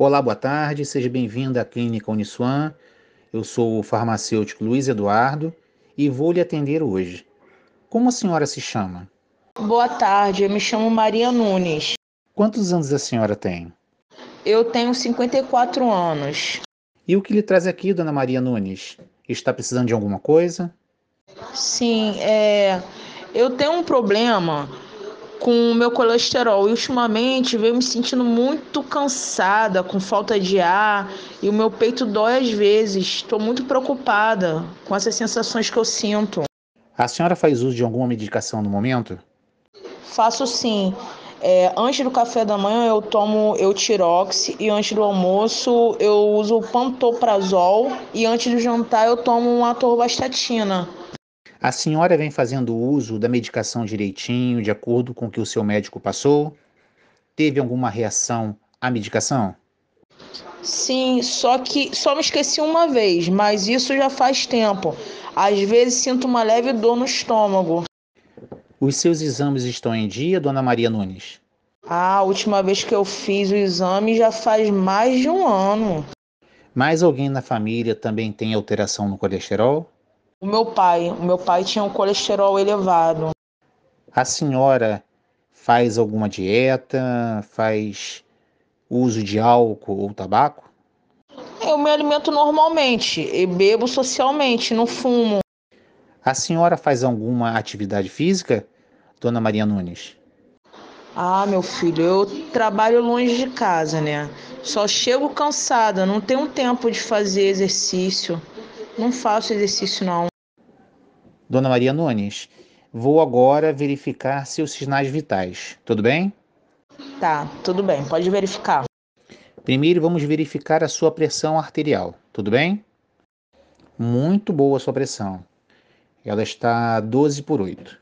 Olá, boa tarde, seja bem-vindo à Clínica Uniswan. Eu sou o farmacêutico Luiz Eduardo e vou lhe atender hoje. Como a senhora se chama? Boa tarde, eu me chamo Maria Nunes. Quantos anos a senhora tem? Eu tenho 54 anos. E o que lhe traz aqui, dona Maria Nunes? Está precisando de alguma coisa? Sim, é. Eu tenho um problema com o meu colesterol e ultimamente venho me sentindo muito cansada, com falta de ar e o meu peito dói às vezes. Estou muito preocupada com essas sensações que eu sinto. A senhora faz uso de alguma medicação no momento? Faço sim. É, antes do café da manhã eu tomo Eutirox e antes do almoço eu uso Pantoprazol e antes do jantar eu tomo uma atorvastatina. A senhora vem fazendo uso da medicação direitinho, de acordo com o que o seu médico passou? Teve alguma reação à medicação? Sim, só que só me esqueci uma vez, mas isso já faz tempo. Às vezes sinto uma leve dor no estômago. Os seus exames estão em dia, dona Maria Nunes? A última vez que eu fiz o exame já faz mais de um ano. Mais alguém na família também tem alteração no colesterol? O meu pai, o meu pai tinha um colesterol elevado. A senhora faz alguma dieta, faz uso de álcool ou tabaco? Eu me alimento normalmente e bebo socialmente, não fumo. A senhora faz alguma atividade física, dona Maria Nunes? Ah, meu filho, eu trabalho longe de casa, né? Só chego cansada, não tenho tempo de fazer exercício. Não faço exercício, não. Dona Maria Nunes, vou agora verificar seus sinais vitais, tudo bem? Tá, tudo bem, pode verificar. Primeiro vamos verificar a sua pressão arterial, tudo bem? Muito boa a sua pressão. Ela está 12 por 8.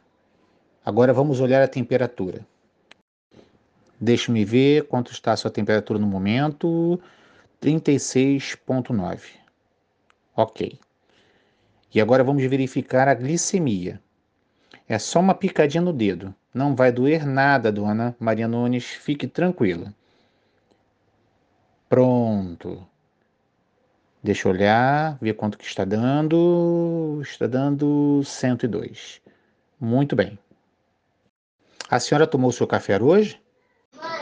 Agora vamos olhar a temperatura. Deixe-me ver quanto está a sua temperatura no momento. 36,9. Ok. E agora vamos verificar a glicemia. É só uma picadinha no dedo. Não vai doer nada, dona Maria Nunes. Fique tranquila. Pronto. Deixa eu olhar, ver quanto que está dando. Está dando 102. Muito bem. A senhora tomou seu café hoje?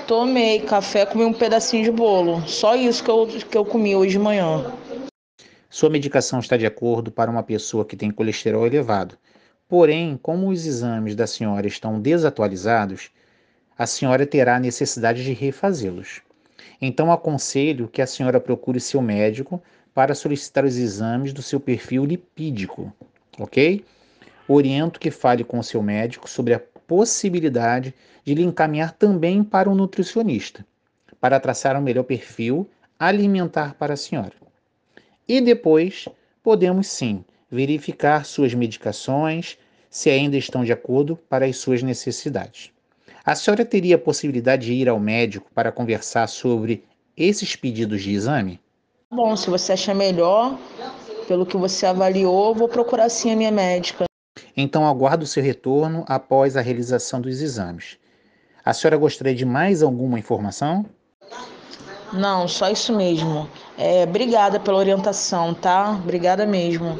Tomei café, comi um pedacinho de bolo. Só isso que eu, que eu comi hoje de manhã. Sua medicação está de acordo para uma pessoa que tem colesterol elevado. Porém, como os exames da senhora estão desatualizados, a senhora terá necessidade de refazê-los. Então, aconselho que a senhora procure seu médico para solicitar os exames do seu perfil lipídico, ok? Oriento que fale com o seu médico sobre a possibilidade de lhe encaminhar também para um nutricionista, para traçar um melhor perfil alimentar para a senhora. E depois podemos sim verificar suas medicações, se ainda estão de acordo para as suas necessidades. A senhora teria a possibilidade de ir ao médico para conversar sobre esses pedidos de exame? Bom, se você achar melhor, pelo que você avaliou, vou procurar sim a minha médica. Então aguardo o seu retorno após a realização dos exames. A senhora gostaria de mais alguma informação? Não, só isso mesmo. É, obrigada pela orientação, tá? Obrigada mesmo.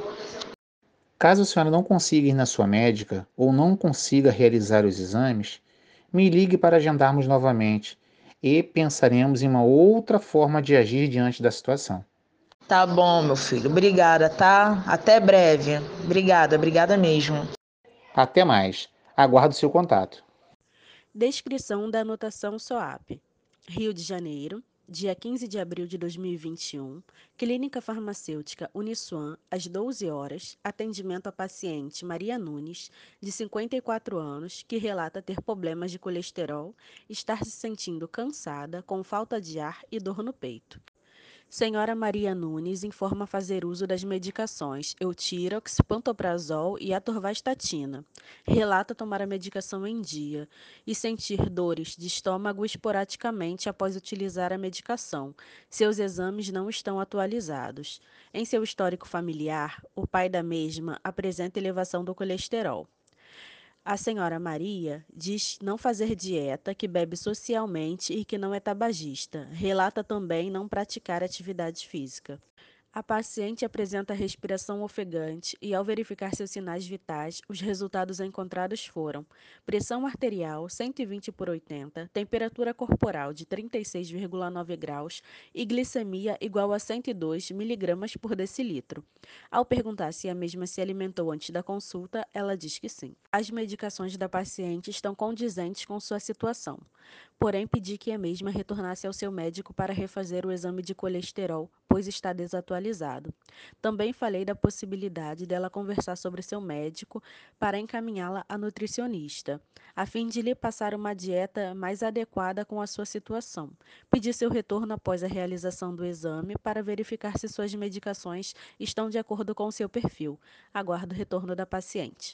Caso a senhora não consiga ir na sua médica ou não consiga realizar os exames, me ligue para agendarmos novamente e pensaremos em uma outra forma de agir diante da situação. Tá bom, meu filho. Obrigada, tá? Até breve. Obrigada, obrigada mesmo. Até mais. Aguardo seu contato. Descrição da anotação SOAP. Rio de Janeiro, dia 15 de abril de 2021, Clínica Farmacêutica Uniswan, às 12 horas, atendimento a paciente Maria Nunes, de 54 anos, que relata ter problemas de colesterol, estar se sentindo cansada, com falta de ar e dor no peito. Senhora Maria Nunes informa fazer uso das medicações Eutirox, Pantoprazol e Atorvastatina. Relata tomar a medicação em dia e sentir dores de estômago esporadicamente após utilizar a medicação. Seus exames não estão atualizados. Em seu histórico familiar, o pai da mesma apresenta elevação do colesterol. A senhora Maria diz não fazer dieta, que bebe socialmente e que não é tabagista. Relata também não praticar atividade física. A paciente apresenta respiração ofegante e, ao verificar seus sinais vitais, os resultados encontrados foram pressão arterial 120 por 80, temperatura corporal de 36,9 graus e glicemia igual a 102 miligramas por decilitro. Ao perguntar se a mesma se alimentou antes da consulta, ela diz que sim. As medicações da paciente estão condizentes com sua situação porém pedi que a mesma retornasse ao seu médico para refazer o exame de colesterol, pois está desatualizado. Também falei da possibilidade dela conversar sobre seu médico para encaminhá-la a nutricionista, a fim de lhe passar uma dieta mais adequada com a sua situação. Pedi seu retorno após a realização do exame para verificar se suas medicações estão de acordo com seu perfil. Aguardo o retorno da paciente.